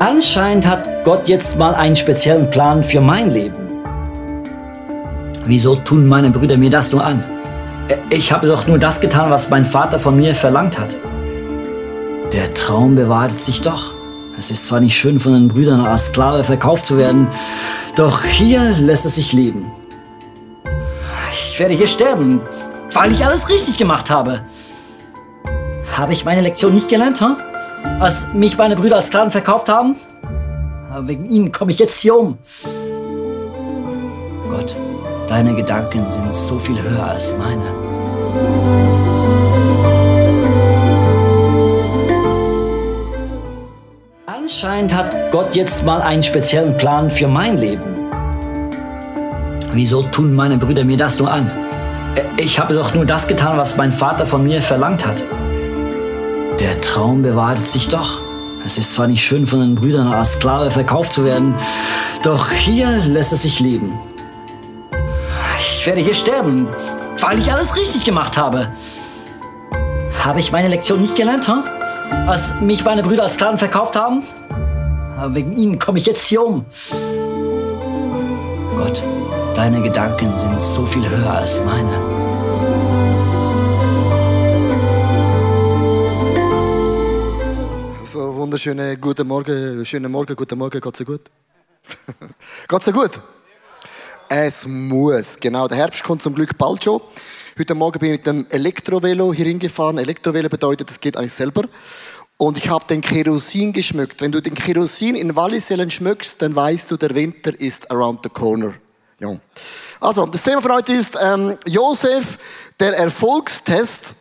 Anscheinend hat Gott jetzt mal einen speziellen Plan für mein Leben. Wieso tun meine Brüder mir das nur an? Ich habe doch nur das getan, was mein Vater von mir verlangt hat. Der Traum bewahrte sich doch. Es ist zwar nicht schön, von den Brüdern als Sklave verkauft zu werden, doch hier lässt es sich leben. Ich werde hier sterben, weil ich alles richtig gemacht habe. Habe ich meine Lektion nicht gelernt, huh? Als mich meine Brüder als Sklaven verkauft haben? Wegen ihnen komme ich jetzt hier um. Gott, deine Gedanken sind so viel höher als meine. Anscheinend hat Gott jetzt mal einen speziellen Plan für mein Leben. Wieso tun meine Brüder mir das nur an? Ich habe doch nur das getan, was mein Vater von mir verlangt hat. Der Traum bewahrte sich doch. Es ist zwar nicht schön, von den Brüdern als Sklave verkauft zu werden, doch hier lässt es sich leben. Ich werde hier sterben, weil ich alles richtig gemacht habe. Habe ich meine Lektion nicht gelernt, huh? als mich meine Brüder als Sklaven verkauft haben? Aber wegen ihnen komme ich jetzt hier um. Gott, deine Gedanken sind so viel höher als meine. So, wunderschöne guten Morgen, schönen Morgen, guten Morgen, Gott sei gut. Gott sei gut. Es muss, genau. Der Herbst kommt zum Glück bald schon. Heute Morgen bin ich mit dem Elektrovelo hier hingefahren. Elektrovelo bedeutet, es geht eigentlich selber. Und ich habe den Kerosin geschmückt. Wenn du den Kerosin in Wallisellen schmückst, dann weißt du, der Winter ist around the corner. Ja. Also, das Thema von heute ist ähm, Josef, der Erfolgstest.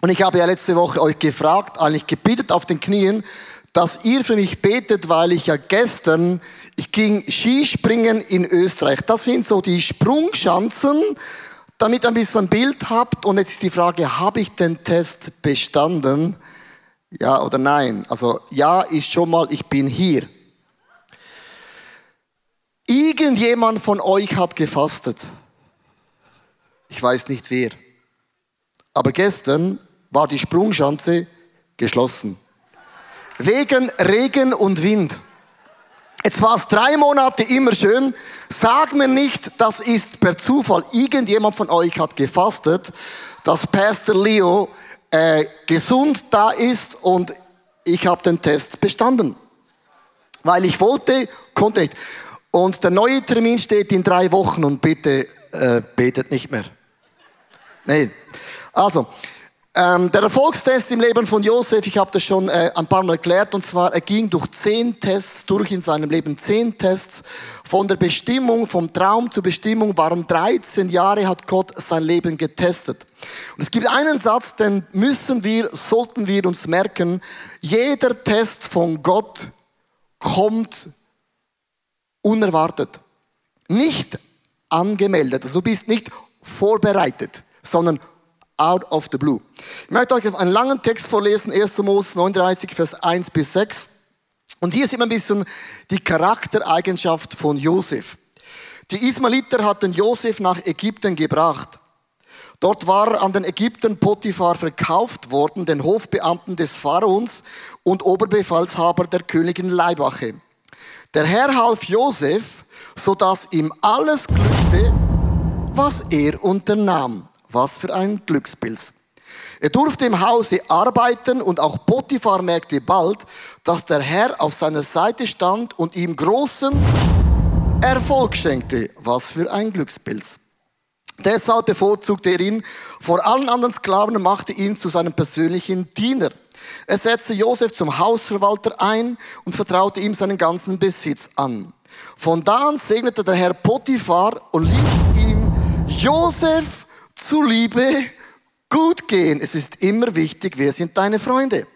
Und ich habe ja letzte Woche euch gefragt, eigentlich gebetet auf den Knien, dass ihr für mich betet, weil ich ja gestern, ich ging Skispringen in Österreich. Das sind so die Sprungschanzen, damit ihr ein bisschen ein Bild habt. Und jetzt ist die Frage, habe ich den Test bestanden? Ja oder nein? Also ja ist schon mal, ich bin hier. Irgendjemand von euch hat gefastet. Ich weiß nicht wer. Aber gestern war die Sprungschanze geschlossen. Wegen Regen und Wind. Jetzt war es drei Monate immer schön. Sag mir nicht, das ist per Zufall. Irgendjemand von euch hat gefastet, dass Pastor Leo äh, gesund da ist und ich habe den Test bestanden. Weil ich wollte, konnte nicht. Und der neue Termin steht in drei Wochen und bitte äh, betet nicht mehr. Nein. Also, ähm, der Erfolgstest im Leben von Josef, ich habe das schon äh, ein paar Mal erklärt, und zwar, er ging durch zehn Tests durch in seinem Leben. Zehn Tests von der Bestimmung, vom Traum zur Bestimmung waren 13 Jahre, hat Gott sein Leben getestet. Und es gibt einen Satz, den müssen wir, sollten wir uns merken. Jeder Test von Gott kommt unerwartet. Nicht angemeldet. Also du bist nicht vorbereitet, sondern out of the blue. Ich möchte euch einen langen Text vorlesen, 1. Mose 39, Vers 1 bis 6. Und hier sieht man ein bisschen die Charaktereigenschaft von Josef. Die Ismailiter hatten Josef nach Ägypten gebracht. Dort war er an den Ägypten Potiphar verkauft worden, den Hofbeamten des Pharaons und Oberbefalshaber der Königin Leibwache. Der Herr half Josef, so dass ihm alles glückte, was er unternahm. Was für ein Glückspilz. Er durfte im Hause arbeiten und auch Potiphar merkte bald, dass der Herr auf seiner Seite stand und ihm großen Erfolg schenkte. Was für ein Glückspilz. Deshalb bevorzugte er ihn vor allen anderen Sklaven und machte ihn zu seinem persönlichen Diener. Er setzte Josef zum Hausverwalter ein und vertraute ihm seinen ganzen Besitz an. Von da an segnete der Herr Potiphar und ließ ihm Josef zuliebe gut gehen. Es ist immer wichtig, wer sind deine Freunde?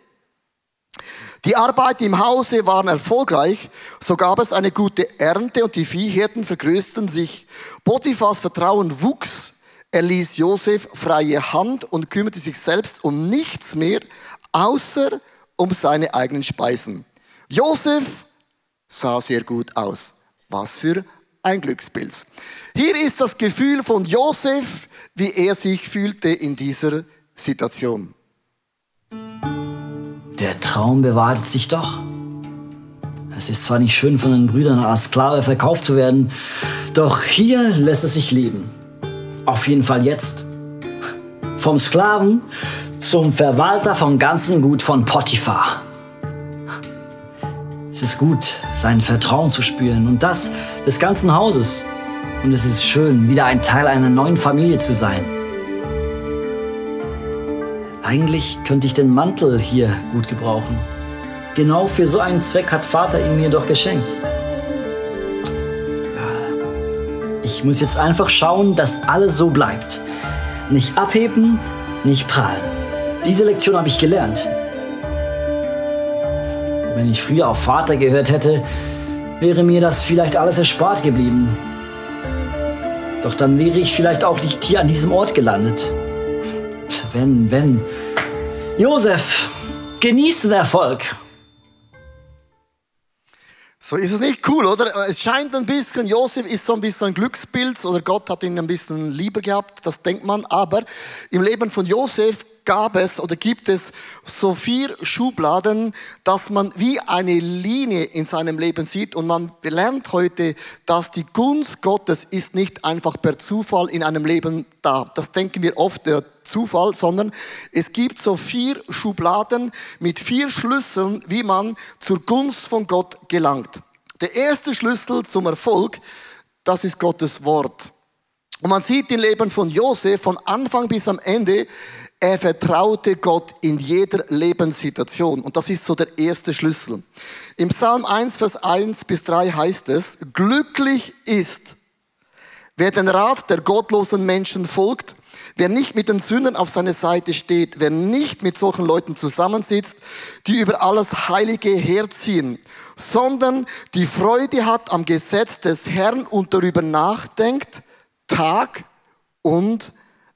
Die Arbeiten im Hause waren erfolgreich, so gab es eine gute Ernte und die Viehhirten vergrößten sich. Potiphas Vertrauen wuchs, er ließ Josef freie Hand und kümmerte sich selbst um nichts mehr, außer um seine eigenen Speisen. Josef sah sehr gut aus. Was für ein Glückspilz. Hier ist das Gefühl von Josef, wie er sich fühlte in dieser Situation. Der Traum bewahrte sich doch. Es ist zwar nicht schön, von den Brüdern als Sklave verkauft zu werden, doch hier lässt es sich leben. Auf jeden Fall jetzt. Vom Sklaven zum Verwalter vom ganzen Gut von Potiphar. Es ist gut, sein Vertrauen zu spüren und das des ganzen Hauses. Und es ist schön, wieder ein Teil einer neuen Familie zu sein. Eigentlich könnte ich den Mantel hier gut gebrauchen. Genau für so einen Zweck hat Vater ihn mir doch geschenkt. Ich muss jetzt einfach schauen, dass alles so bleibt. Nicht abheben, nicht prahlen. Diese Lektion habe ich gelernt. Wenn ich früher auf Vater gehört hätte, wäre mir das vielleicht alles erspart geblieben. Doch dann wäre ich vielleicht auch nicht hier an diesem Ort gelandet. Wenn, wenn. Josef, genieß den Erfolg. So ist es nicht cool, oder? Es scheint ein bisschen, Josef ist so ein bisschen ein Glücksbild oder Gott hat ihn ein bisschen lieber gehabt, das denkt man. Aber im Leben von Josef gab es oder gibt es so vier Schubladen, dass man wie eine Linie in seinem Leben sieht und man lernt heute, dass die Gunst Gottes ist nicht einfach per Zufall in einem Leben da. Das denken wir oft der Zufall, sondern es gibt so vier Schubladen mit vier Schlüsseln, wie man zur Gunst von Gott gelangt. Der erste Schlüssel zum Erfolg, das ist Gottes Wort. Und man sieht im Leben von Josef von Anfang bis am Ende, er vertraute Gott in jeder Lebenssituation. Und das ist so der erste Schlüssel. Im Psalm 1, Vers 1 bis 3 heißt es, glücklich ist, wer den Rat der gottlosen Menschen folgt, wer nicht mit den Sündern auf seiner Seite steht, wer nicht mit solchen Leuten zusammensitzt, die über alles Heilige herziehen, sondern die Freude hat am Gesetz des Herrn und darüber nachdenkt, Tag und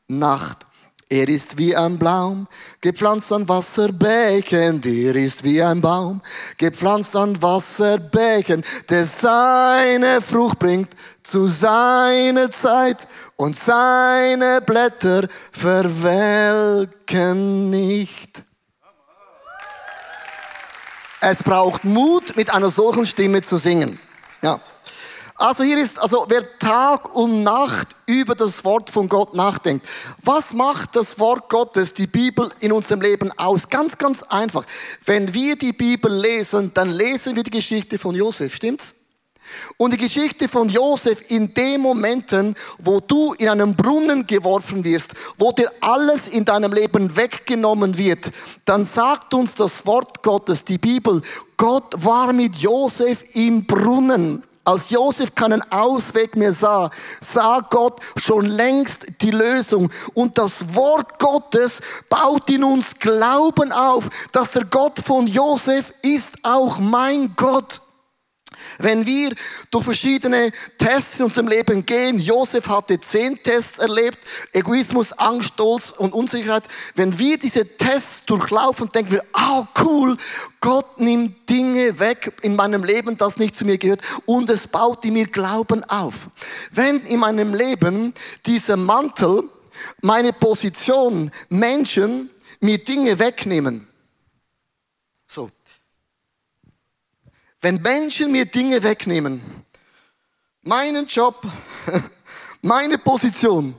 Nacht. Er ist wie ein Baum, gepflanzt an Wasserbächen. Der ist wie ein Baum, gepflanzt an Wasserbächen, der seine Frucht bringt zu seiner Zeit und seine Blätter verwelken nicht. Es braucht Mut, mit einer solchen Stimme zu singen. Ja. Also hier ist, also wer Tag und Nacht über das Wort von Gott nachdenkt. Was macht das Wort Gottes, die Bibel in unserem Leben aus? Ganz, ganz einfach. Wenn wir die Bibel lesen, dann lesen wir die Geschichte von Josef, stimmt's? Und die Geschichte von Josef in den Momenten, wo du in einen Brunnen geworfen wirst, wo dir alles in deinem Leben weggenommen wird, dann sagt uns das Wort Gottes, die Bibel, Gott war mit Josef im Brunnen. Als Josef keinen Ausweg mehr sah, sah Gott schon längst die Lösung. Und das Wort Gottes baut in uns Glauben auf, dass der Gott von Josef ist auch mein Gott. Wenn wir durch verschiedene Tests in unserem Leben gehen, Josef hatte zehn Tests erlebt, Egoismus, Angst, Stolz und Unsicherheit. Wenn wir diese Tests durchlaufen, denken wir, oh, cool, Gott nimmt Dinge weg in meinem Leben, das nicht zu mir gehört und es baut in mir Glauben auf. Wenn in meinem Leben dieser Mantel, meine Position, Menschen mir Dinge wegnehmen, Wenn Menschen mir Dinge wegnehmen, meinen Job, meine Position,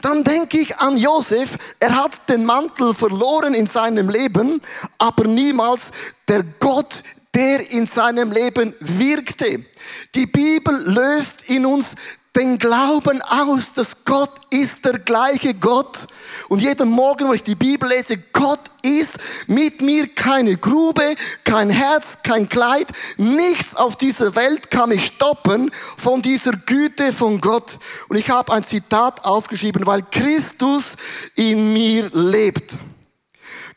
dann denke ich an Josef. Er hat den Mantel verloren in seinem Leben, aber niemals der Gott, der in seinem Leben wirkte. Die Bibel löst in uns den Glauben aus, dass Gott ist der gleiche Gott. Und jeden Morgen, wo ich die Bibel lese, Gott ist mit mir keine Grube, kein Herz, kein Kleid. Nichts auf dieser Welt kann mich stoppen von dieser Güte von Gott. Und ich habe ein Zitat aufgeschrieben, weil Christus in mir lebt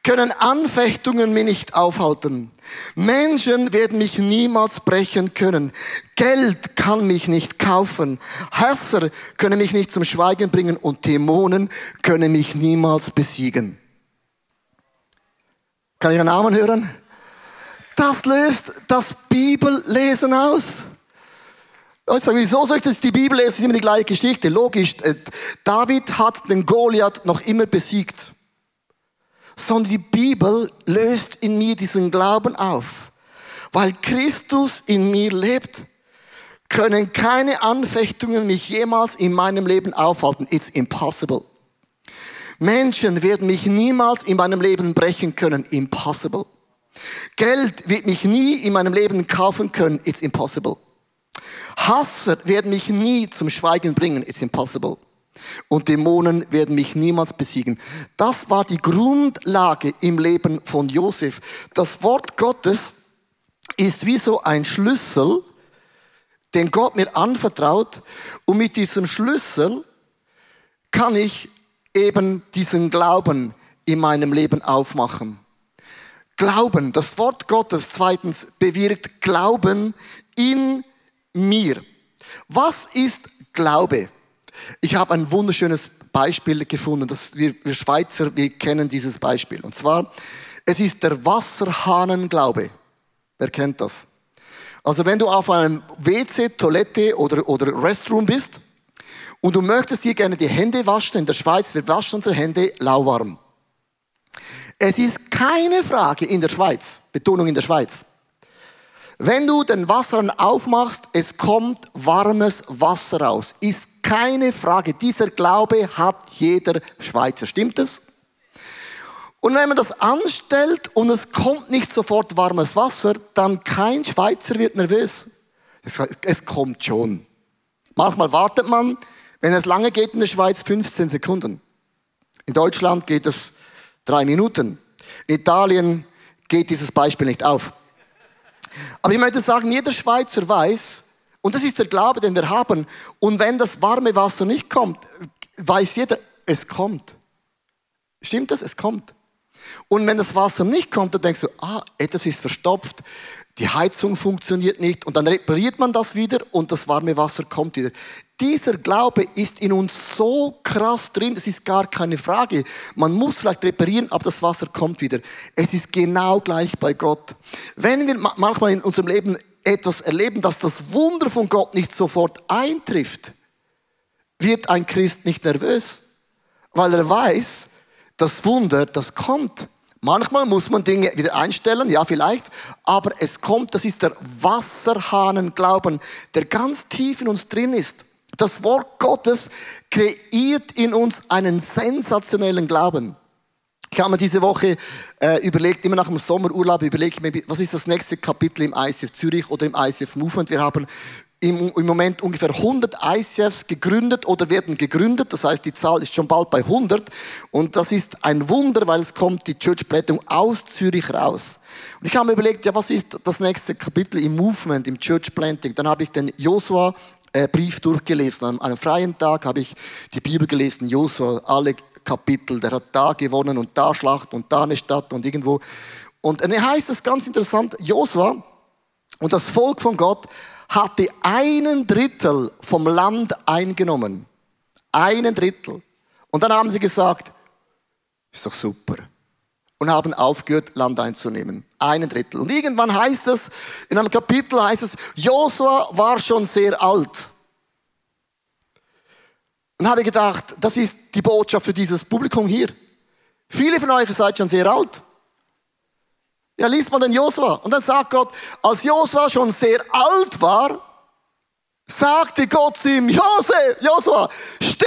können Anfechtungen mich nicht aufhalten. Menschen werden mich niemals brechen können. Geld kann mich nicht kaufen. Hasser können mich nicht zum Schweigen bringen und Dämonen können mich niemals besiegen. Kann ich einen Namen hören? Das löst das Bibellesen aus. Sage, wieso soll ich das die Bibel lesen? Es ist immer die gleiche Geschichte. Logisch, äh, David hat den Goliath noch immer besiegt sondern die Bibel löst in mir diesen Glauben auf. Weil Christus in mir lebt, können keine Anfechtungen mich jemals in meinem Leben aufhalten. It's impossible. Menschen werden mich niemals in meinem Leben brechen können. Impossible. Geld wird mich nie in meinem Leben kaufen können. It's impossible. Hasser werden mich nie zum Schweigen bringen. It's impossible. Und Dämonen werden mich niemals besiegen. Das war die Grundlage im Leben von Josef. Das Wort Gottes ist wie so ein Schlüssel, den Gott mir anvertraut. Und mit diesem Schlüssel kann ich eben diesen Glauben in meinem Leben aufmachen. Glauben, das Wort Gottes zweitens bewirkt Glauben in mir. Was ist Glaube? Ich habe ein wunderschönes Beispiel gefunden. Das wir, wir Schweizer, wir kennen dieses Beispiel. Und zwar, es ist der Wasserhahnenglaube. Wer kennt das? Also wenn du auf einem WC, Toilette oder, oder Restroom bist und du möchtest hier gerne die Hände waschen, in der Schweiz, wir waschen unsere Hände lauwarm. Es ist keine Frage in der Schweiz, Betonung in der Schweiz, wenn du den Wasser aufmachst, es kommt warmes Wasser raus. Ist keine Frage. Dieser Glaube hat jeder Schweizer. Stimmt es? Und wenn man das anstellt und es kommt nicht sofort warmes Wasser, dann kein Schweizer wird nervös. Es, es kommt schon. Manchmal wartet man, wenn es lange geht in der Schweiz, 15 Sekunden. In Deutschland geht es drei Minuten. In Italien geht dieses Beispiel nicht auf. Aber ich möchte sagen, jeder Schweizer weiß, und das ist der Glaube, den wir haben, und wenn das warme Wasser nicht kommt, weiß jeder, es kommt. Stimmt das? Es kommt. Und wenn das Wasser nicht kommt, dann denkst du, ah, etwas ist verstopft, die Heizung funktioniert nicht und dann repariert man das wieder und das warme Wasser kommt wieder. Dieser Glaube ist in uns so krass drin, es ist gar keine Frage. Man muss vielleicht reparieren, aber das Wasser kommt wieder. Es ist genau gleich bei Gott. Wenn wir manchmal in unserem Leben etwas erleben, dass das Wunder von Gott nicht sofort eintrifft, wird ein Christ nicht nervös, weil er weiß, das Wunder, das kommt. Manchmal muss man Dinge wieder einstellen, ja vielleicht, aber es kommt, das ist der Wasserhahnenglauben, der ganz tief in uns drin ist. Das Wort Gottes kreiert in uns einen sensationellen Glauben. Ich habe mir diese Woche äh, überlegt, immer nach dem Sommerurlaub überlegt, was ist das nächste Kapitel im ICF Zürich oder im ICF Movement. Wir haben im, im Moment ungefähr 100 ICFs gegründet oder werden gegründet. Das heißt, die Zahl ist schon bald bei 100. Und das ist ein Wunder, weil es kommt die Church Planting aus Zürich raus. Und ich habe mir überlegt, ja, was ist das nächste Kapitel im Movement, im Church Planting? Dann habe ich den Joshua äh, Brief durchgelesen. An einem freien Tag habe ich die Bibel gelesen, Josua, alle Kapitel. Der hat da gewonnen und da Schlacht und da eine Stadt und irgendwo. Und dann heißt es ganz interessant, Josua und das Volk von Gott hatte einen Drittel vom Land eingenommen. Einen Drittel. Und dann haben sie gesagt, ist doch super. Und haben aufgehört, Land einzunehmen. Einen Drittel. Und irgendwann heißt es, in einem Kapitel heißt es, Josua war schon sehr alt. Und habe gedacht, das ist die Botschaft für dieses Publikum hier. Viele von euch seid schon sehr alt. Ja, liest man den Josua. Und dann sagt Gott, als Josua schon sehr alt war, sagte Gott zu ihm, Josua, steh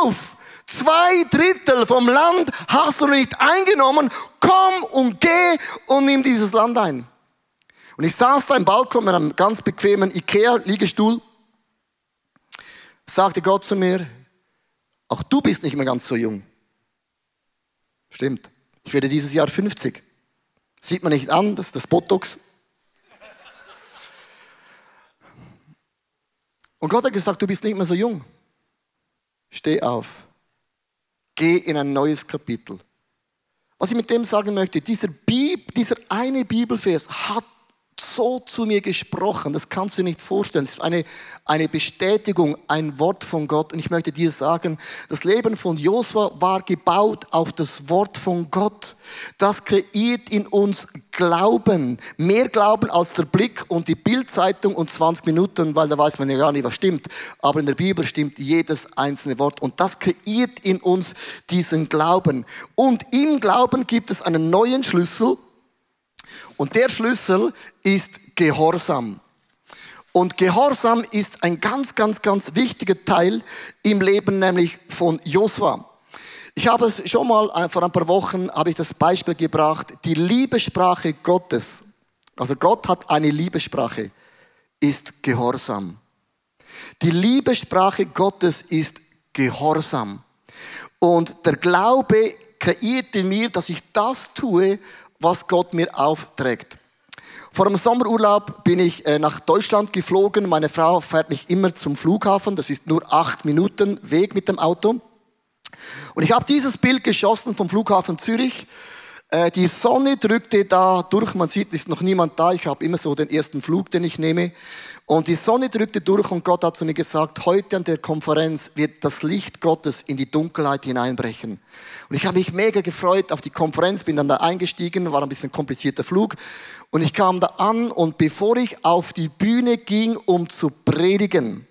auf. Zwei Drittel vom Land hast du nicht eingenommen. Komm und geh und nimm dieses Land ein. Und ich saß da im Balkon mit einem ganz bequemen Ikea-Liegestuhl. Sagte Gott zu mir, auch du bist nicht mehr ganz so jung. Stimmt. Ich werde dieses Jahr 50. Sieht man nicht an, das ist das Botox. Und Gott hat gesagt, du bist nicht mehr so jung. Steh auf. Geh in ein neues Kapitel. Was ich mit dem sagen möchte, dieser, Bib, dieser eine Bibelvers hat so zu mir gesprochen, das kannst du dir nicht vorstellen. Es ist eine, eine Bestätigung, ein Wort von Gott. Und ich möchte dir sagen, das Leben von Josua war gebaut auf das Wort von Gott. Das kreiert in uns Glauben. Mehr Glauben als der Blick und die Bildzeitung und 20 Minuten, weil da weiß man ja gar nicht, was stimmt. Aber in der Bibel stimmt jedes einzelne Wort. Und das kreiert in uns diesen Glauben. Und im Glauben gibt es einen neuen Schlüssel, Und der Schlüssel ist Gehorsam. Und Gehorsam ist ein ganz, ganz, ganz wichtiger Teil im Leben, nämlich von Josua. Ich habe es schon mal äh, vor ein paar Wochen habe ich das Beispiel gebracht, die Liebessprache Gottes. Also Gott hat eine Liebessprache, ist Gehorsam. Die Liebessprache Gottes ist Gehorsam. Und der Glaube kreiert in mir, dass ich das tue, was Gott mir aufträgt. Vor dem Sommerurlaub bin ich äh, nach Deutschland geflogen. Meine Frau fährt mich immer zum Flughafen. Das ist nur acht Minuten Weg mit dem Auto. Und ich habe dieses Bild geschossen vom Flughafen Zürich. Äh, die Sonne drückte da durch. Man sieht, ist noch niemand da. Ich habe immer so den ersten Flug, den ich nehme. Und die Sonne drückte durch und Gott hat zu mir gesagt, heute an der Konferenz wird das Licht Gottes in die Dunkelheit hineinbrechen. Und ich habe mich mega gefreut auf die Konferenz, bin dann da eingestiegen, war ein bisschen komplizierter Flug. Und ich kam da an und bevor ich auf die Bühne ging, um zu predigen,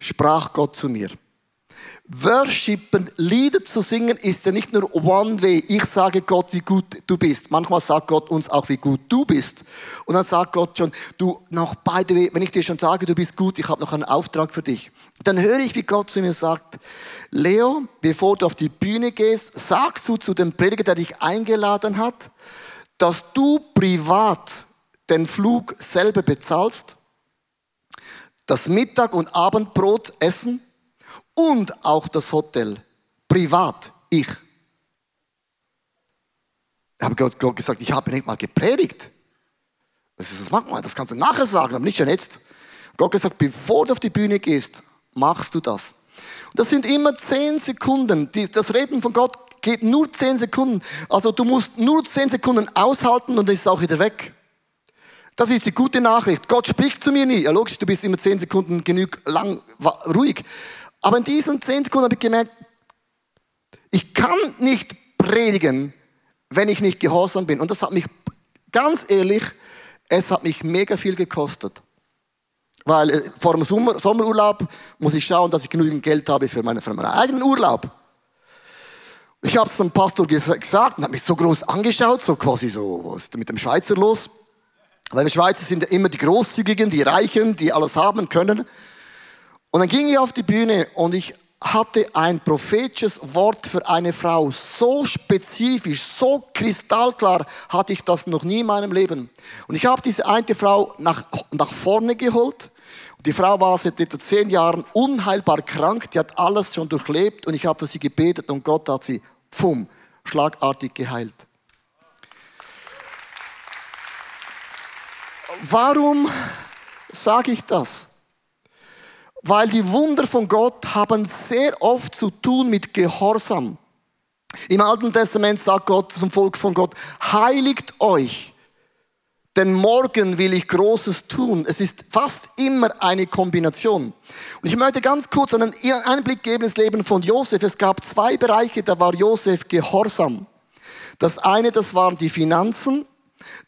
sprach Gott zu mir. Worshipen, Lieder zu singen, ist ja nicht nur one way. Ich sage Gott, wie gut du bist. Manchmal sagt Gott uns auch, wie gut du bist. Und dann sagt Gott schon, du noch the way, wenn ich dir schon sage, du bist gut, ich habe noch einen Auftrag für dich. Dann höre ich, wie Gott zu mir sagt, Leo, bevor du auf die Bühne gehst, sagst du zu dem Prediger, der dich eingeladen hat, dass du privat den Flug selber bezahlst, das Mittag- und Abendbrot essen, und auch das Hotel. Privat, ich. Ich habe Gott, gesagt, ich habe nicht mal gepredigt. Das, ist, das man, das kannst du nachher sagen, aber nicht schon jetzt. Gott gesagt, bevor du auf die Bühne gehst, machst du das. Und das sind immer zehn Sekunden. Das Reden von Gott geht nur zehn Sekunden. Also du musst nur zehn Sekunden aushalten und dann ist es auch wieder weg. Das ist die gute Nachricht. Gott spricht zu mir nie. Ja, logisch, du bist immer zehn Sekunden genug lang ruhig. Aber in diesen zehn Sekunden habe ich gemerkt, ich kann nicht predigen, wenn ich nicht gehorsam bin. Und das hat mich, ganz ehrlich, es hat mich mega viel gekostet. Weil äh, vor dem Sommer, Sommerurlaub muss ich schauen, dass ich genügend Geld habe für, meine, für meinen eigenen Urlaub. Ich habe es dem Pastor gesagt und hat mich so groß angeschaut, so quasi so, was ist mit dem Schweizer los? Weil die Schweizer sind ja immer die Großzügigen, die Reichen, die alles haben können. Und dann ging ich auf die Bühne und ich hatte ein prophetisches Wort für eine Frau. So spezifisch, so kristallklar hatte ich das noch nie in meinem Leben. Und ich habe diese eine Frau nach, nach vorne geholt. Die Frau war seit etwa zehn Jahren unheilbar krank. Die hat alles schon durchlebt und ich habe für sie gebetet und Gott hat sie, pfum, schlagartig geheilt. Warum sage ich das? Weil die Wunder von Gott haben sehr oft zu tun mit Gehorsam. Im Alten Testament sagt Gott zum Volk von Gott, heiligt euch, denn morgen will ich Großes tun. Es ist fast immer eine Kombination. Und ich möchte ganz kurz einen Einblick geben ins Leben von Josef. Es gab zwei Bereiche, da war Josef gehorsam. Das eine, das waren die Finanzen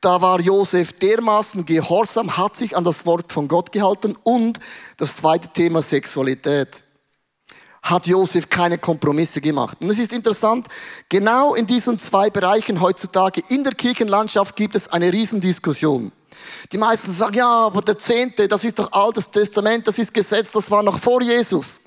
da war Josef dermaßen gehorsam, hat sich an das Wort von Gott gehalten und das zweite Thema Sexualität. Hat Josef keine Kompromisse gemacht. Und es ist interessant, genau in diesen zwei Bereichen heutzutage in der Kirchenlandschaft gibt es eine Riesendiskussion. Die meisten sagen, ja, aber der Zehnte, das ist doch altes Testament, das ist Gesetz, das war noch vor Jesus.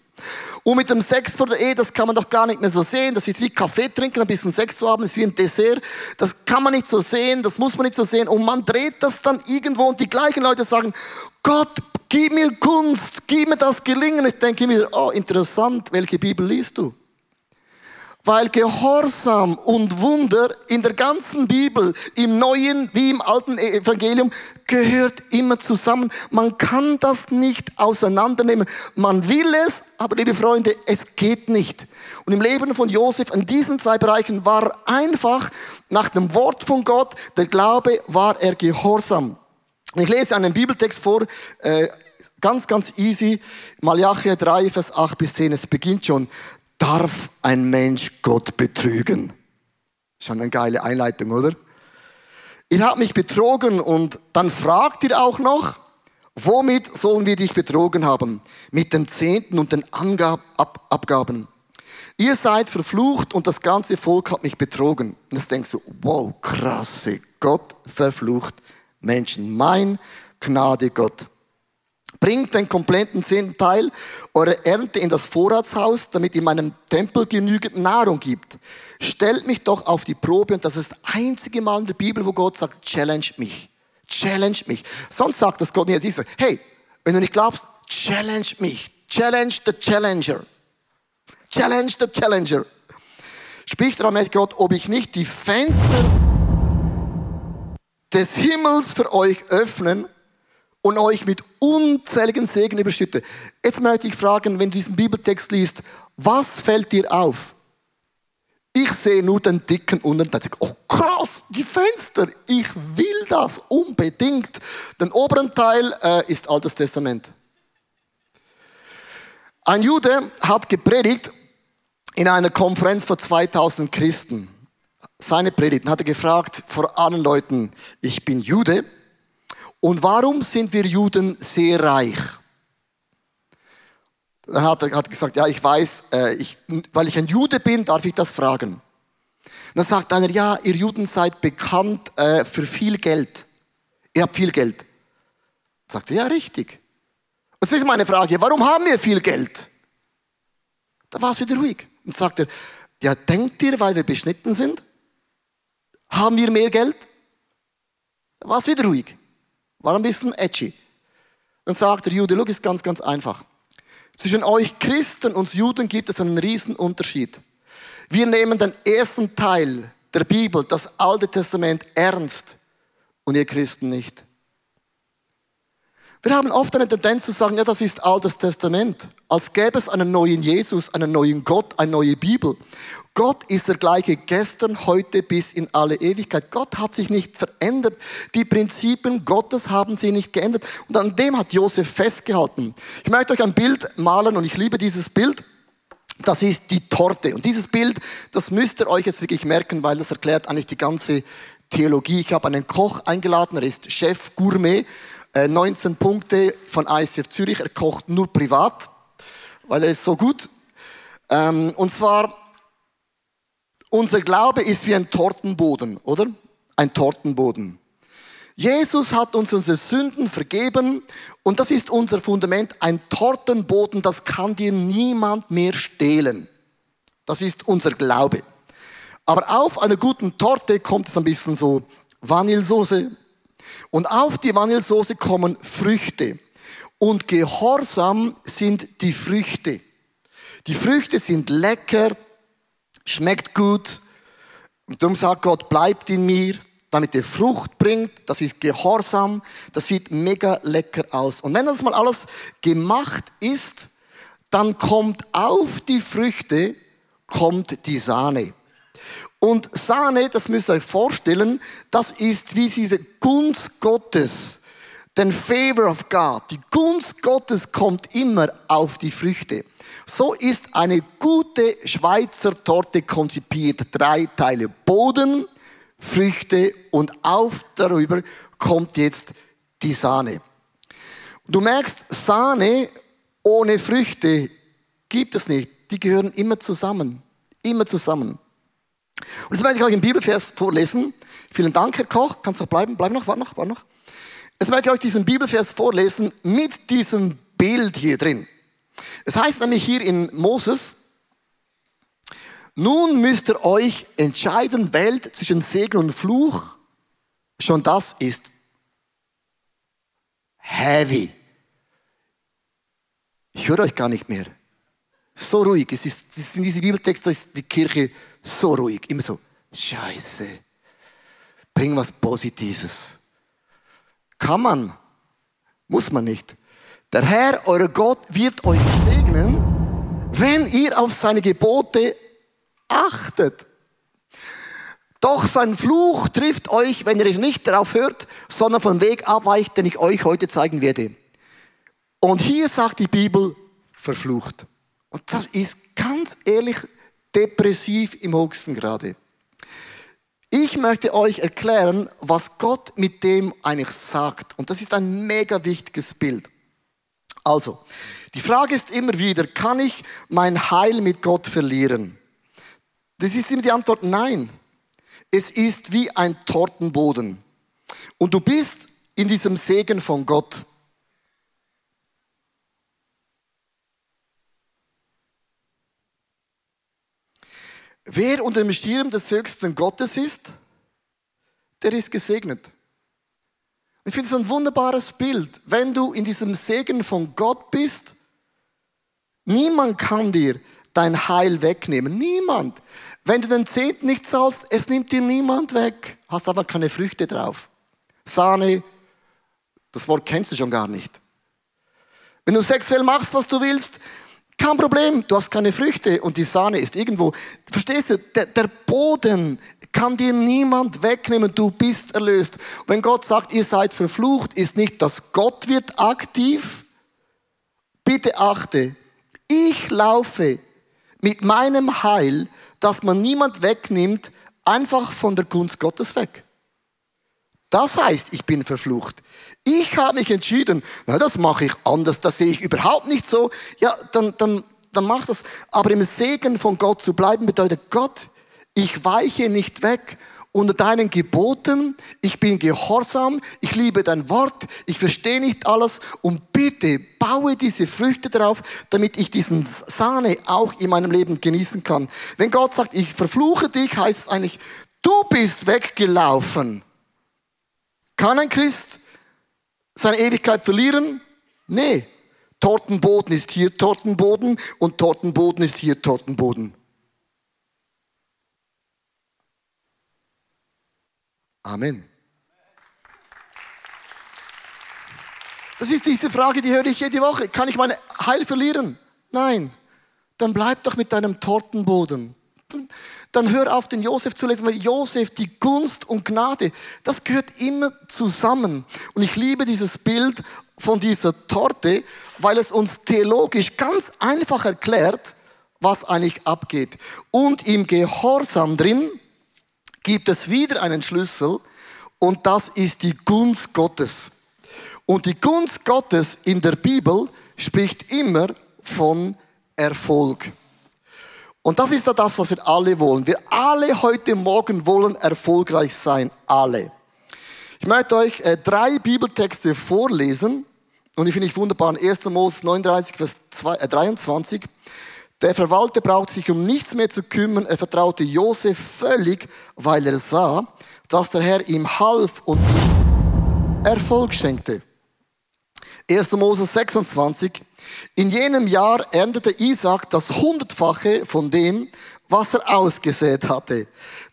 Und mit dem Sex vor der Ehe, das kann man doch gar nicht mehr so sehen. Das ist wie Kaffee trinken, ein bisschen Sex zu haben, das ist wie ein Dessert. Das kann man nicht so sehen, das muss man nicht so sehen. Und man dreht das dann irgendwo und die gleichen Leute sagen, Gott, gib mir Kunst, gib mir das Gelingen. Ich denke mir, oh, interessant, welche Bibel liest du? Weil Gehorsam und Wunder in der ganzen Bibel, im Neuen wie im Alten Evangelium, gehört immer zusammen. Man kann das nicht auseinandernehmen. Man will es, aber liebe Freunde, es geht nicht. Und im Leben von Josef, in diesen zwei Bereichen, war einfach nach dem Wort von Gott, der Glaube, war er gehorsam. Ich lese einen Bibeltext vor, äh, ganz, ganz easy. Malachi 3, Vers 8 bis 10. Es beginnt schon darf ein Mensch Gott betrügen? Schon eine geile Einleitung, oder? Ihr habt mich betrogen und dann fragt ihr auch noch, womit sollen wir dich betrogen haben? Mit dem Zehnten und den Angab Abgaben. ihr seid verflucht und das ganze Volk hat mich betrogen. Und jetzt denkst du, wow, krasse, Gott verflucht Menschen. Mein Gnade Gott. Bringt den kompletten zehnten Teil eurer Ernte in das Vorratshaus, damit ihr meinem Tempel genügend Nahrung gibt. Stellt mich doch auf die Probe und das ist das einzige Mal in der Bibel, wo Gott sagt, challenge mich. Challenge mich. Sonst sagt das Gott nicht. Hey, wenn du nicht glaubst, challenge mich. Challenge the Challenger. Challenge the Challenger. Spricht damit Gott, ob ich nicht die Fenster des Himmels für euch öffnen und euch mit unzähligen Segen überschütte. Jetzt möchte ich fragen, wenn du diesen Bibeltext liest, was fällt dir auf? Ich sehe nur den dicken unten, dann sage oh krass, die Fenster, ich will das unbedingt. Den oberen Teil äh, ist Altes Testament. Ein Jude hat gepredigt in einer Konferenz vor 2000 Christen. Seine Predigt hat er gefragt vor allen Leuten, ich bin Jude, und warum sind wir Juden sehr reich? Dann hat er hat gesagt, ja, ich weiß, äh, ich, weil ich ein Jude bin, darf ich das fragen. Und dann sagt einer, ja, ihr Juden seid bekannt äh, für viel Geld. Ihr habt viel Geld. Sagt er, ja, richtig. Das ist meine Frage, warum haben wir viel Geld? Da war es wieder ruhig. Und sagt er, ja, denkt ihr, weil wir beschnitten sind? Haben wir mehr Geld? Da war es wieder ruhig. War ein bisschen edgy. Dann sagt der Jude, look, ist ganz, ganz einfach. Zwischen euch Christen und Juden gibt es einen riesen Unterschied. Wir nehmen den ersten Teil der Bibel, das Alte Testament, ernst und ihr Christen nicht. Wir haben oft eine Tendenz zu sagen, ja, das ist Altes Testament, als gäbe es einen neuen Jesus, einen neuen Gott, eine neue Bibel. Gott ist der gleiche gestern, heute bis in alle Ewigkeit. Gott hat sich nicht verändert. Die Prinzipien Gottes haben sie nicht geändert. Und an dem hat Josef festgehalten. Ich möchte euch ein Bild malen und ich liebe dieses Bild. Das ist die Torte. Und dieses Bild, das müsst ihr euch jetzt wirklich merken, weil das erklärt eigentlich die ganze Theologie. Ich habe einen Koch eingeladen, er ist Chef Gourmet 19 äh, Punkte von ICF Zürich. Er kocht nur privat, weil er ist so gut. Ähm, und zwar, unser Glaube ist wie ein Tortenboden, oder? Ein Tortenboden. Jesus hat uns unsere Sünden vergeben und das ist unser Fundament. Ein Tortenboden, das kann dir niemand mehr stehlen. Das ist unser Glaube. Aber auf einer guten Torte kommt es ein bisschen so Vanillesoße, und auf die Vanillesoße kommen Früchte. Und Gehorsam sind die Früchte. Die Früchte sind lecker, schmeckt gut. Und darum sagt Gott, bleibt in mir, damit er Frucht bringt. Das ist Gehorsam. Das sieht mega lecker aus. Und wenn das mal alles gemacht ist, dann kommt auf die Früchte, kommt die Sahne. Und Sahne, das müsst ihr euch vorstellen, das ist wie diese Gunst Gottes, den Favor of God. Die Gunst Gottes kommt immer auf die Früchte. So ist eine gute Schweizer Torte konzipiert. Drei Teile Boden, Früchte und auf darüber kommt jetzt die Sahne. Du merkst, Sahne ohne Früchte gibt es nicht. Die gehören immer zusammen. Immer zusammen. Und jetzt möchte ich euch einen Bibelvers vorlesen. Vielen Dank, Herr Koch. Kannst du noch bleiben? Bleib noch, warte noch, warte noch. Jetzt möchte ich euch diesen Bibelvers vorlesen mit diesem Bild hier drin. Es heißt nämlich hier in Moses, nun müsst ihr euch entscheiden, wählt zwischen Segen und Fluch. Schon das ist heavy. Ich höre euch gar nicht mehr. So ruhig. Es ist, es ist in diesem Bibeltext, da ist die Kirche so ruhig, immer so, scheiße, bring was Positives. Kann man, muss man nicht. Der Herr, euer Gott, wird euch segnen, wenn ihr auf seine Gebote achtet. Doch sein Fluch trifft euch, wenn ihr nicht darauf hört, sondern vom Weg abweicht, den ich euch heute zeigen werde. Und hier sagt die Bibel, verflucht. Und das ist ganz ehrlich depressiv im höchsten Grade. Ich möchte euch erklären, was Gott mit dem eigentlich sagt. Und das ist ein mega wichtiges Bild. Also, die Frage ist immer wieder, kann ich mein Heil mit Gott verlieren? Das ist immer die Antwort, nein. Es ist wie ein Tortenboden. Und du bist in diesem Segen von Gott. Wer unter dem Stirn des höchsten Gottes ist, der ist gesegnet. Ich finde es ein wunderbares Bild. Wenn du in diesem Segen von Gott bist, niemand kann dir dein Heil wegnehmen. Niemand. Wenn du den Zehnten nicht zahlst, es nimmt dir niemand weg. Hast aber keine Früchte drauf. Sahne, das Wort kennst du schon gar nicht. Wenn du sexuell machst, was du willst, kein Problem, du hast keine Früchte und die Sahne ist irgendwo. Verstehst du? Der, der Boden kann dir niemand wegnehmen, du bist erlöst. Wenn Gott sagt, ihr seid verflucht, ist nicht, dass Gott wird aktiv. Bitte achte, ich laufe mit meinem Heil, dass man niemand wegnimmt, einfach von der Gunst Gottes weg. Das heißt, ich bin verflucht. Ich habe mich entschieden, na, das mache ich anders, das sehe ich überhaupt nicht so. Ja, dann, dann, dann mach das. Aber im Segen von Gott zu bleiben bedeutet, Gott, ich weiche nicht weg unter deinen Geboten, ich bin gehorsam, ich liebe dein Wort, ich verstehe nicht alles und bitte baue diese Früchte darauf, damit ich diesen Sahne auch in meinem Leben genießen kann. Wenn Gott sagt, ich verfluche dich, heißt es eigentlich, du bist weggelaufen. Kann ein Christ seine Ewigkeit verlieren? Nee. Tortenboden ist hier Tortenboden und Tortenboden ist hier Tortenboden. Amen. Das ist diese Frage, die höre ich jede Woche. Kann ich meine Heil verlieren? Nein. Dann bleib doch mit deinem Tortenboden. Dann hör auf, den Josef zu lesen, weil Josef, die Gunst und Gnade, das gehört immer zusammen. Und ich liebe dieses Bild von dieser Torte, weil es uns theologisch ganz einfach erklärt, was eigentlich abgeht. Und im Gehorsam drin gibt es wieder einen Schlüssel und das ist die Gunst Gottes. Und die Gunst Gottes in der Bibel spricht immer von Erfolg. Und das ist ja das, was wir alle wollen. Wir alle heute Morgen wollen erfolgreich sein. Alle. Ich möchte euch äh, drei Bibeltexte vorlesen. Und ich finde ich wunderbar. 1. Mose 39, Vers 2, äh, 23. Der Verwalter brauchte sich um nichts mehr zu kümmern. Er vertraute Josef völlig, weil er sah, dass der Herr ihm half und Erfolg schenkte. 1. Mose 26. In jenem Jahr erntete Isaac das Hundertfache von dem, was er ausgesät hatte.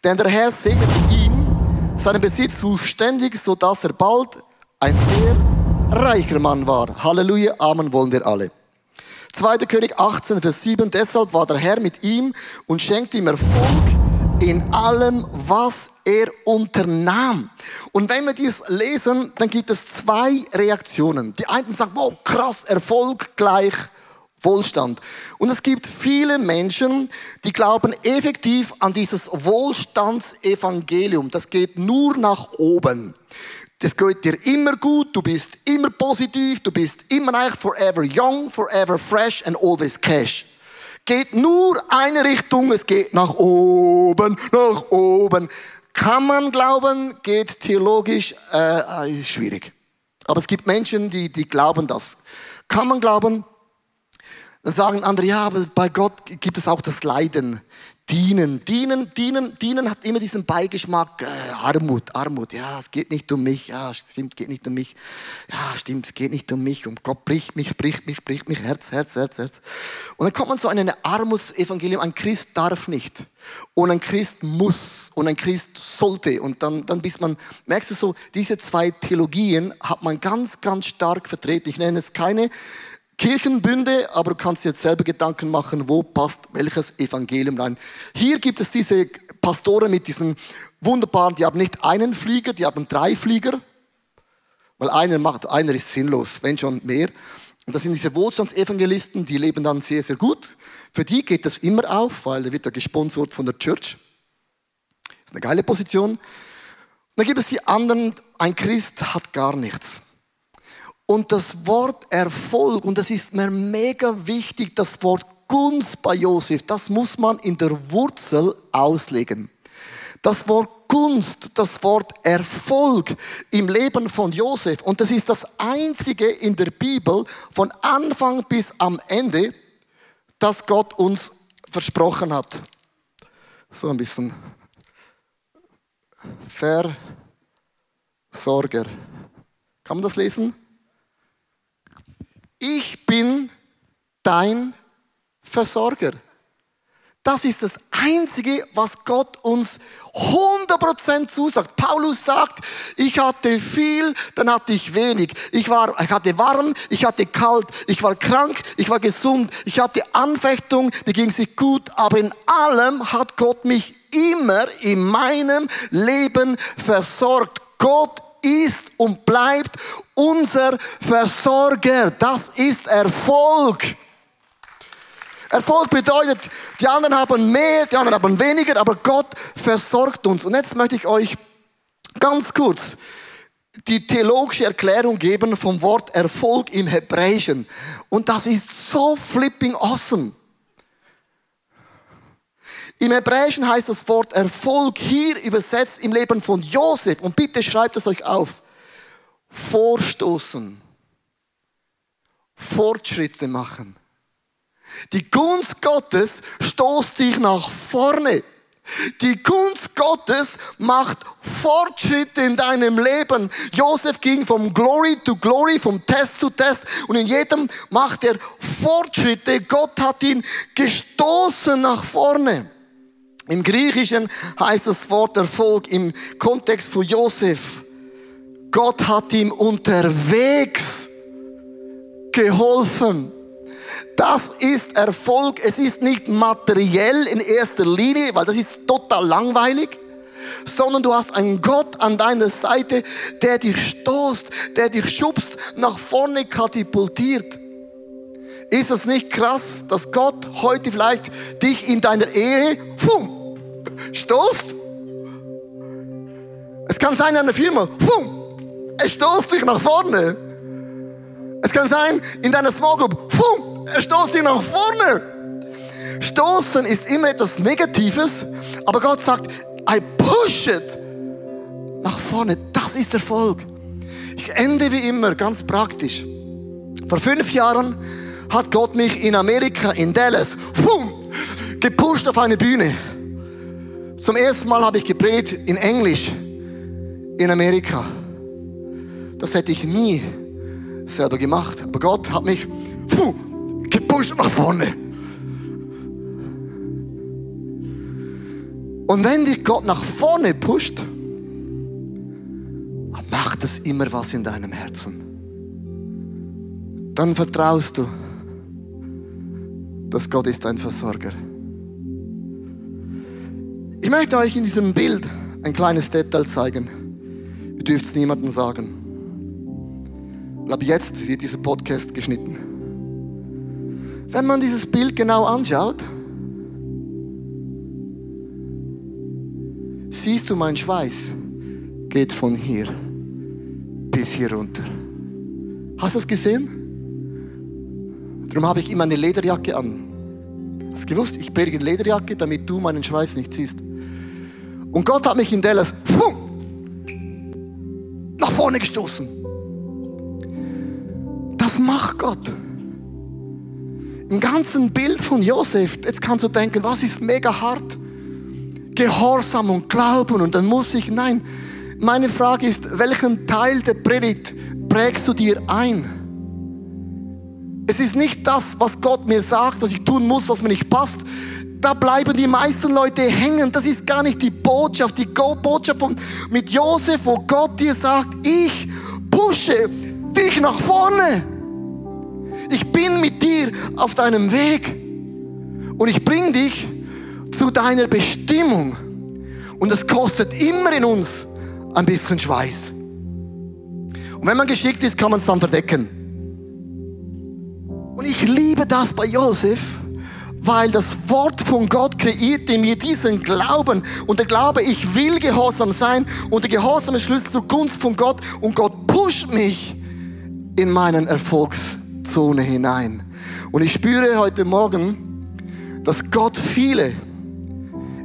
Denn der Herr segnete ihn, seinen Besitz ständig, so dass er bald ein sehr reicher Mann war. Halleluja, Amen wollen wir alle. 2. König 18, Vers 7. Deshalb war der Herr mit ihm und schenkte ihm Erfolg in allem, was er unternahm. Und wenn wir dies lesen, dann gibt es zwei Reaktionen. Die einen sagen, wow, krass, Erfolg gleich Wohlstand. Und es gibt viele Menschen, die glauben effektiv an dieses Wohlstandsevangelium. Das geht nur nach oben. Das geht dir immer gut, du bist immer positiv, du bist immer eigentlich forever young, forever fresh and always cash. Geht nur eine Richtung, es geht nach oben, nach oben. Kann man glauben, geht theologisch, äh, ist schwierig. Aber es gibt Menschen, die, die glauben das. Kann man glauben? Dann sagen andere, ja, aber bei Gott gibt es auch das Leiden. Dienen, dienen, dienen, dienen hat immer diesen Beigeschmack, äh, Armut, Armut, ja, es geht nicht um mich, ja, stimmt, geht nicht um mich, ja, stimmt, es geht nicht um mich, um Gott bricht mich, bricht mich, bricht mich, Herz, Herz, Herz, Herz. Und dann kommt man so in ein Armutsevangelium, ein Christ darf nicht. Und ein Christ muss. Und ein Christ sollte. Und dann, dann bis man, merkst du so, diese zwei Theologien hat man ganz, ganz stark vertreten. Ich nenne es keine Kirchenbünde, aber du kannst dir jetzt selber Gedanken machen, wo passt welches Evangelium rein. Hier gibt es diese Pastoren mit diesen wunderbaren, die haben nicht einen Flieger, die haben drei Flieger, weil einer macht, einer ist sinnlos, wenn schon mehr. Und das sind diese Wohlstandsevangelisten, die leben dann sehr, sehr gut. Für die geht das immer auf, weil er wird ja gesponsert von der Church. Das ist eine geile Position. Und dann gibt es die anderen, ein Christ hat gar nichts. Und das Wort Erfolg, und das ist mir mega wichtig, das Wort Gunst bei Josef, das muss man in der Wurzel auslegen. Das Wort Gunst, das Wort Erfolg im Leben von Josef. Und das ist das einzige in der Bibel von Anfang bis am Ende, das Gott uns versprochen hat. So ein bisschen Versorger. Kann man das lesen? Ich bin dein Versorger. Das ist das Einzige, was Gott uns 100% zusagt. Paulus sagt, ich hatte viel, dann hatte ich wenig. Ich, war, ich hatte warm, ich hatte kalt, ich war krank, ich war gesund, ich hatte Anfechtung, mir ging es nicht gut, aber in allem hat Gott mich immer in meinem Leben versorgt. Gott ist und bleibt unser Versorger. Das ist Erfolg. Erfolg bedeutet, die anderen haben mehr, die anderen haben weniger, aber Gott versorgt uns. Und jetzt möchte ich euch ganz kurz die theologische Erklärung geben vom Wort Erfolg im Hebräischen. Und das ist so flipping awesome. Im Hebräischen heißt das Wort Erfolg hier übersetzt im Leben von Josef. Und bitte schreibt es euch auf. Vorstoßen. Fortschritte machen. Die Gunst Gottes stoßt dich nach vorne. Die Gunst Gottes macht Fortschritte in deinem Leben. Josef ging vom Glory to Glory, vom Test zu Test und in jedem macht er Fortschritte. Gott hat ihn gestoßen nach vorne. Im Griechischen heißt das Wort Erfolg im Kontext von Josef. Gott hat ihm unterwegs geholfen. Das ist Erfolg. Es ist nicht materiell in erster Linie, weil das ist total langweilig, sondern du hast einen Gott an deiner Seite, der dich stoßt, der dich schubst, nach vorne katapultiert. Ist es nicht krass, dass Gott heute vielleicht dich in deiner Ehe pfum, stoßt? Es kann sein in einer Firma, pfum, es stoßt dich nach vorne. Es kann sein in deiner Small Group, pfum, er stoßt ihn nach vorne. Stoßen ist immer etwas Negatives, aber Gott sagt, I push it nach vorne. Das ist Erfolg. Ich ende wie immer ganz praktisch. Vor fünf Jahren hat Gott mich in Amerika, in Dallas, boom, gepusht auf eine Bühne. Zum ersten Mal habe ich gepredigt in Englisch in Amerika. Das hätte ich nie selber gemacht. Aber Gott hat mich pfuh, gepusht nach vorne. Und wenn dich Gott nach vorne pusht, macht es immer was in deinem Herzen. Dann vertraust du, dass Gott ist dein Versorger. Ich möchte euch in diesem Bild ein kleines Detail zeigen. Ihr dürft es niemandem sagen. Glaube, jetzt wird dieser Podcast geschnitten. Wenn man dieses Bild genau anschaut, siehst du, mein Schweiß geht von hier bis hier runter. Hast du es gesehen? Darum habe ich immer eine Lederjacke an. Hast gewusst, ich predige eine Lederjacke, damit du meinen Schweiß nicht siehst. Und Gott hat mich in Dallas pfuh, nach vorne gestoßen. Das macht Gott im ganzen Bild von Josef, jetzt kannst du denken, was ist mega hart? Gehorsam und Glauben und dann muss ich, nein. Meine Frage ist, welchen Teil der Predigt prägst du dir ein? Es ist nicht das, was Gott mir sagt, was ich tun muss, was mir nicht passt. Da bleiben die meisten Leute hängen. Das ist gar nicht die Botschaft, die Botschaft von, mit Josef, wo Gott dir sagt, ich pushe dich nach vorne. Ich bin mit dir auf deinem Weg und ich bringe dich zu deiner Bestimmung. Und es kostet immer in uns ein bisschen Schweiß. Und wenn man geschickt ist, kann man es dann verdecken. Und ich liebe das bei Josef, weil das Wort von Gott kreierte mir diesen Glauben. Und der Glaube, ich will gehorsam sein. Und der Gehorsam ist Schlüssel zur Gunst von Gott. Und Gott pusht mich in meinen Erfolgszone hinein. Und ich spüre heute Morgen, dass Gott viele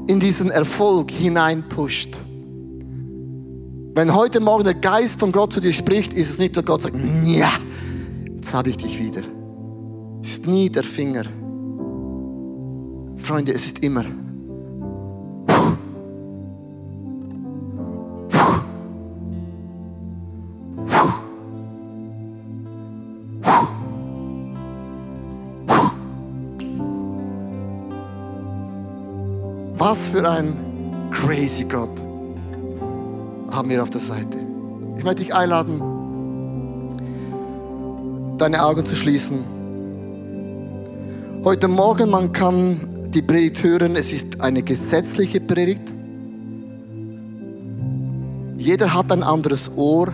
in diesen Erfolg hineinpusht. Wenn heute Morgen der Geist von Gott zu dir spricht, ist es nicht, dass Gott sagt, ja, jetzt habe ich dich wieder. Ist nie der Finger. Freunde, es ist immer. Was für ein crazy Gott haben wir auf der Seite. Ich möchte dich einladen, deine Augen zu schließen. Heute Morgen, man kann die Predigt hören, es ist eine gesetzliche Predigt. Jeder hat ein anderes Ohr.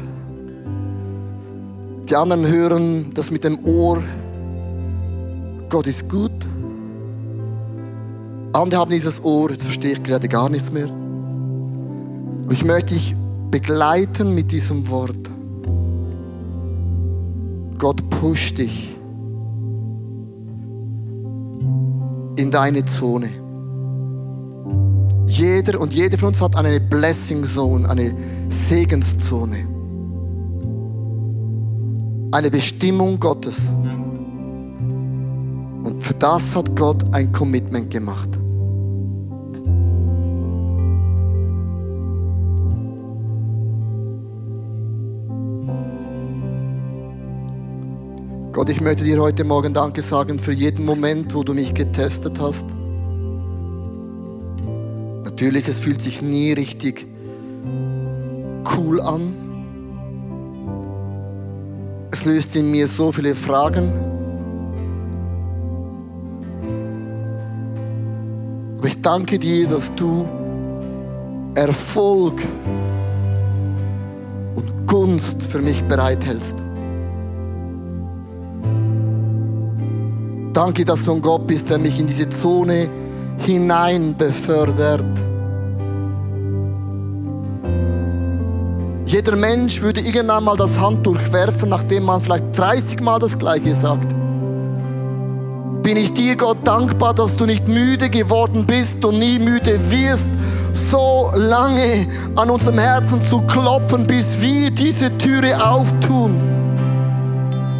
Die anderen hören das mit dem Ohr, Gott ist gut. Andere haben dieses Ohr, jetzt verstehe ich gerade gar nichts mehr. Und ich möchte dich begleiten mit diesem Wort. Gott pusht dich in deine Zone. Jeder und jede von uns hat eine Blessing Zone, eine Segenszone. Eine Bestimmung Gottes. Und für das hat Gott ein Commitment gemacht. Gott, ich möchte dir heute Morgen Danke sagen für jeden Moment, wo du mich getestet hast. Natürlich, es fühlt sich nie richtig cool an. Es löst in mir so viele Fragen. Aber ich danke dir, dass du Erfolg und Gunst für mich bereithältst. Danke, dass du ein Gott bist, der mich in diese Zone hinein befördert. Jeder Mensch würde irgendwann mal das Handtuch werfen, nachdem man vielleicht 30 Mal das Gleiche sagt. Bin ich dir, Gott, dankbar, dass du nicht müde geworden bist und nie müde wirst, so lange an unserem Herzen zu klopfen, bis wir diese Türe auftun.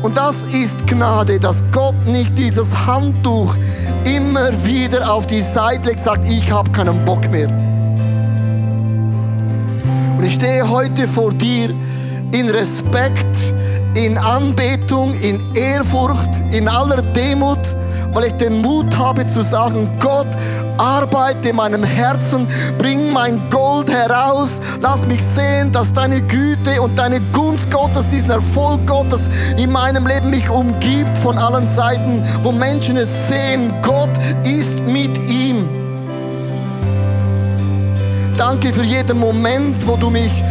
Und das ist Gnade, dass Gott nicht dieses Handtuch immer wieder auf die Seite legt, sagt, ich habe keinen Bock mehr. Und ich stehe heute vor dir in Respekt, in Anbetung, in Ehrfurcht, in aller Demut weil ich den Mut habe zu sagen, Gott, arbeite in meinem Herzen, bring mein Gold heraus, lass mich sehen, dass deine Güte und deine Gunst Gottes, diesen Erfolg Gottes in meinem Leben mich umgibt von allen Seiten, wo Menschen es sehen, Gott ist mit ihm. Danke für jeden Moment, wo du mich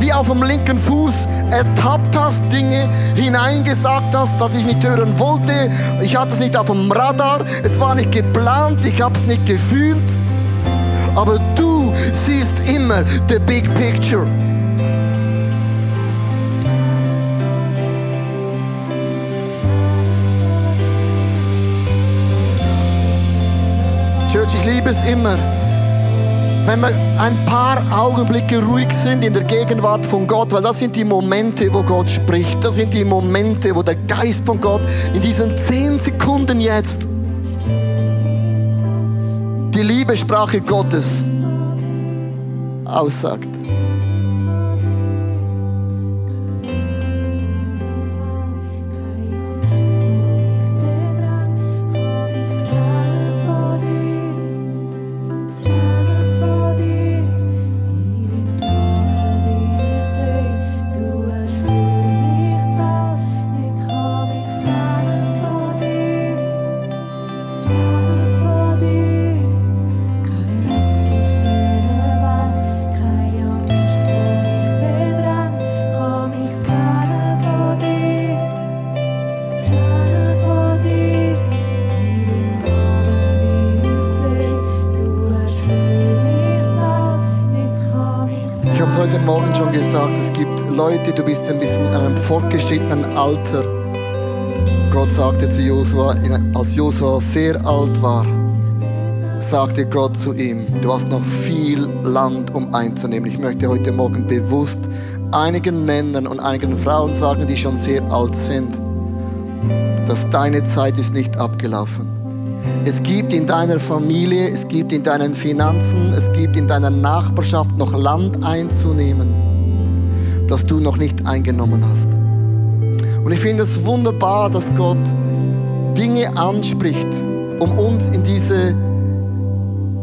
wie auf dem linken Fuß ertappt hast, Dinge hineingesagt hast, dass ich nicht hören wollte. Ich hatte es nicht auf dem Radar, es war nicht geplant, ich habe es nicht gefühlt. Aber du siehst immer the big picture. Church, ich liebe es immer wenn wir ein paar Augenblicke ruhig sind in der Gegenwart von Gott, weil das sind die Momente, wo Gott spricht. Das sind die Momente, wo der Geist von Gott in diesen zehn Sekunden jetzt die Liebesprache Gottes aussagt. Bibel es gibt Leute, du bist ein bisschen in einem fortgeschrittenen Alter. Gott sagte zu Josua, als Josua sehr alt war, sagte Gott zu ihm, du hast noch viel Land, um einzunehmen. Ich möchte heute Morgen bewusst einigen Männern und einigen Frauen sagen, die schon sehr alt sind, dass deine Zeit ist nicht abgelaufen. Es gibt in deiner Familie, es gibt in deinen Finanzen, es gibt in deiner Nachbarschaft noch Land einzunehmen das du noch nicht eingenommen hast. Und ich finde es wunderbar, dass Gott Dinge anspricht, um uns in diese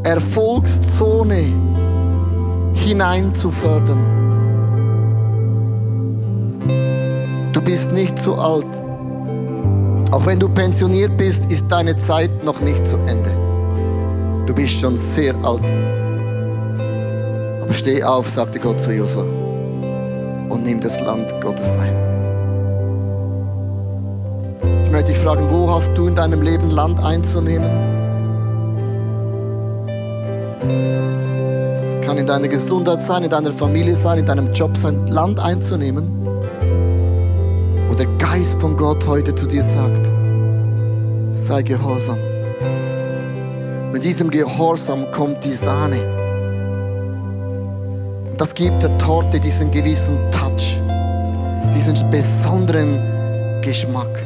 Erfolgszone hinein zu fördern. Du bist nicht zu alt. Auch wenn du pensioniert bist, ist deine Zeit noch nicht zu Ende. Du bist schon sehr alt. Aber steh auf, sagte Gott zu Josua, und nimm das Land Gottes ein. Ich möchte dich fragen, wo hast du in deinem Leben Land einzunehmen? Es kann in deiner Gesundheit sein, in deiner Familie sein, in deinem Job sein, Land einzunehmen. Wo der Geist von Gott heute zu dir sagt, sei gehorsam. Mit diesem Gehorsam kommt die Sahne. Das gibt der Torte diesen gewissen Touch, diesen besonderen Geschmack.